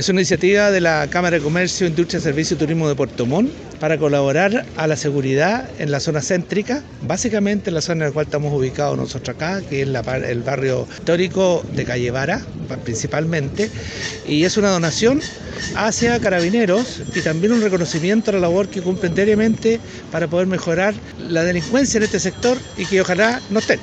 Es una iniciativa de la Cámara de Comercio, Industria, Servicio y Turismo de Puerto Montt para colaborar a la seguridad en la zona céntrica, básicamente en la zona en la cual estamos ubicados nosotros acá, que es el barrio histórico de Calle Vara, principalmente, y es una donación hacia carabineros y también un reconocimiento a la labor que cumplen diariamente para poder mejorar la delincuencia en este sector y que ojalá no estén.